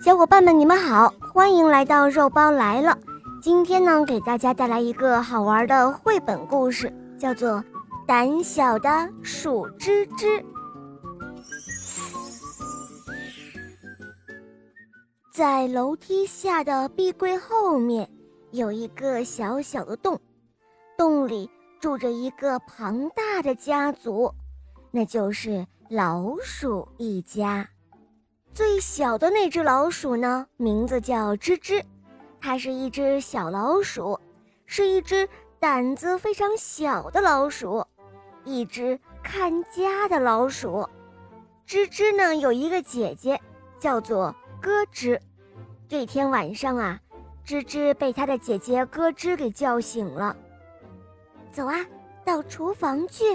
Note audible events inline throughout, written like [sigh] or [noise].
小伙伴们，你们好，欢迎来到肉包来了。今天呢，给大家带来一个好玩的绘本故事，叫做《胆小的鼠吱吱》。在楼梯下的壁柜后面有一个小小的洞，洞里住着一个庞大的家族，那就是老鼠一家。最小的那只老鼠呢，名字叫吱吱，它是一只小老鼠，是一只胆子非常小的老鼠，一只看家的老鼠。吱吱呢有一个姐姐，叫做咯吱。这天晚上啊，吱吱被他的姐姐咯吱给叫醒了。走啊，到厨房去。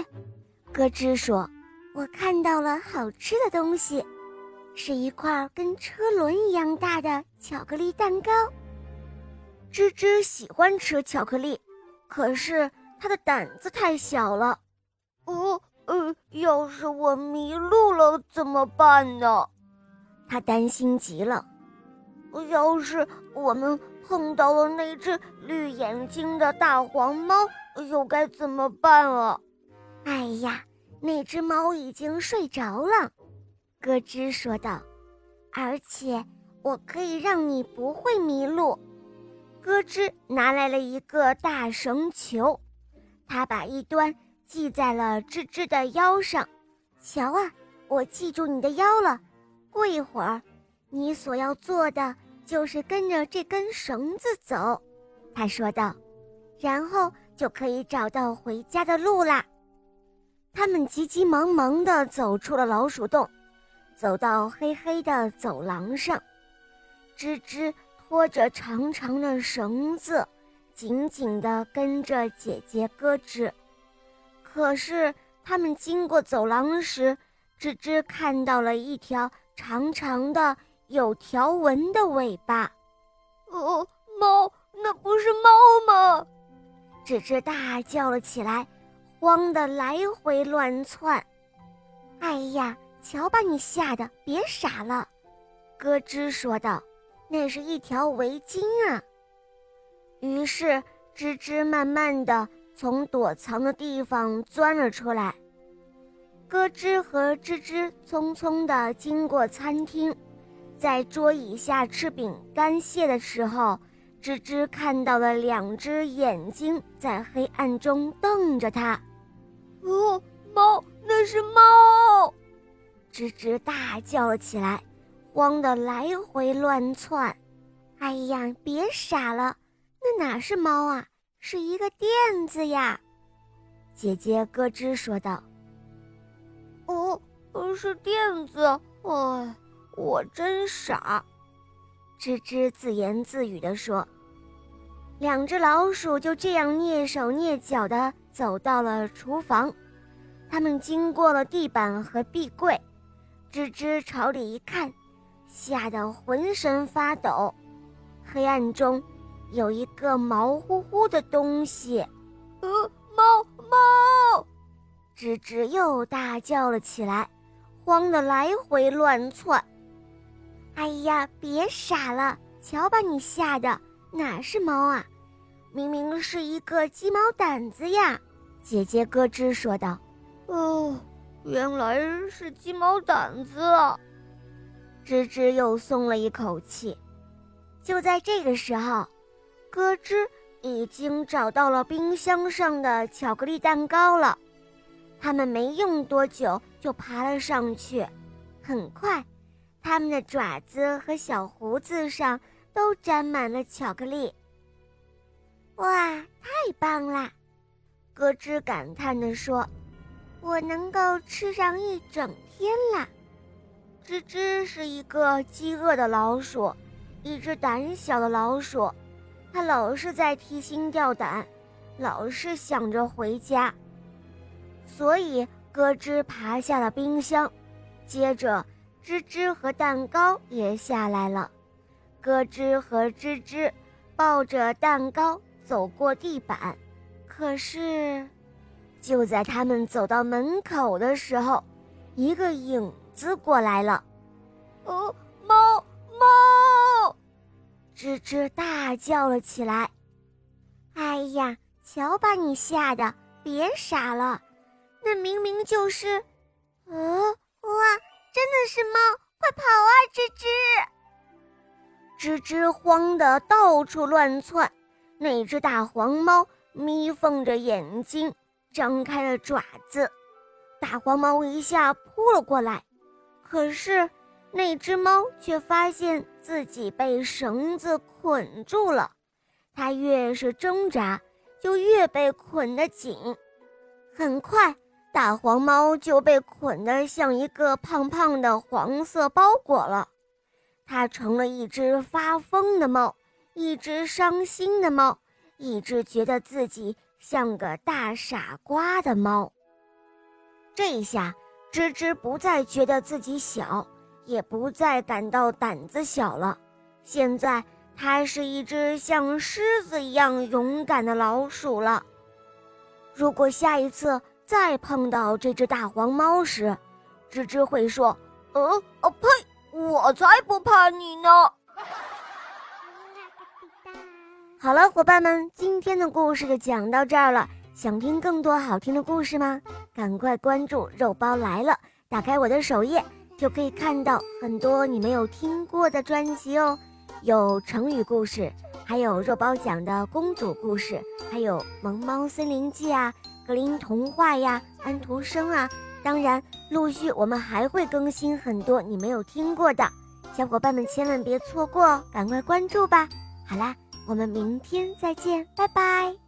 咯吱说：“我看到了好吃的东西。”是一块跟车轮一样大的巧克力蛋糕。吱吱喜欢吃巧克力，可是它的胆子太小了。哦，呃，要是我迷路了怎么办呢？他担心极了。要是我们碰到了那只绿眼睛的大黄猫，又该怎么办啊？哎呀，那只猫已经睡着了。咯吱说道：“而且我可以让你不会迷路。”咯吱拿来了一个大绳球，他把一端系在了吱吱的腰上。瞧啊，我系住你的腰了。过一会儿，你所要做的就是跟着这根绳子走。”他说道，“然后就可以找到回家的路啦。”他们急急忙忙地走出了老鼠洞。走到黑黑的走廊上，吱吱拖着长长的绳子，紧紧地跟着姐姐咯吱。可是他们经过走廊时，吱吱看到了一条长长的、有条纹的尾巴。哦，猫，那不是猫吗？吱吱大叫了起来，慌得来回乱窜。哎呀！瞧把你吓得，别傻了，咯吱说道：“那是一条围巾啊。”于是吱吱慢慢地从躲藏的地方钻了出来。咯吱和吱吱匆匆地经过餐厅，在桌椅下吃饼干屑的时候，吱吱看到了两只眼睛在黑暗中瞪着它。哦，猫，那是猫！吱吱大叫了起来，慌得来回乱窜。哎呀，别傻了，那哪是猫啊，是一个垫子呀！姐姐咯吱说道。哦，是垫子。哎，我真傻。吱吱自言自语地说。两只老鼠就这样蹑手蹑脚地走到了厨房，他们经过了地板和壁柜。吱吱朝里一看，吓得浑身发抖。黑暗中，有一个毛乎乎的东西。呃，猫猫！吱吱又大叫了起来，慌得来回乱窜。哎呀，别傻了！瞧把你吓的，哪是猫啊？明明是一个鸡毛掸子呀！姐姐咯吱说道。哦。原来是鸡毛掸子，吱吱又松了一口气。就在这个时候，咯吱已经找到了冰箱上的巧克力蛋糕了。他们没用多久就爬了上去，很快，他们的爪子和小胡子上都沾满了巧克力。哇，太棒啦！咯吱感叹地说。我能够吃上一整天啦！吱吱是一个饥饿的老鼠，一只胆小的老鼠，它老是在提心吊胆，老是想着回家。所以咯吱爬下了冰箱，接着吱吱和蛋糕也下来了。咯吱和吱吱抱着蛋糕走过地板，可是。就在他们走到门口的时候，一个影子过来了。哦，猫猫！吱吱大叫了起来：“哎呀，瞧把你吓的！别傻了，那明明就是……啊，哇，真的是猫！快跑啊，吱吱！”吱吱慌得到处乱窜。那只大黄猫眯缝着眼睛，张开了爪子。大黄猫一下扑了过来，可是那只猫却发现自己被绳子捆住了。它越是挣扎，就越被捆得紧。很快，大黄猫就被捆得像一个胖胖的黄色包裹了。它成了一只发疯的猫，一只伤心的猫，一只觉得自己像个大傻瓜的猫。这一下，吱吱不再觉得自己小，也不再感到胆子小了。现在，它是一只像狮子一样勇敢的老鼠了。如果下一次再碰到这只大黄猫时，吱吱会说：“呃，哦呸，我才不怕你呢！” [laughs] 好了，伙伴们，今天的故事就讲到这儿了。想听更多好听的故事吗？赶快关注“肉包来了”，打开我的首页就可以看到很多你没有听过的专辑哦，有成语故事，还有肉包讲的公主故事，还有《萌猫森林记》啊、格林童话呀、安徒生啊。当然，陆续我们还会更新很多你没有听过的，小伙伴们千万别错过哦，赶快关注吧。好啦，我们明天再见，拜拜。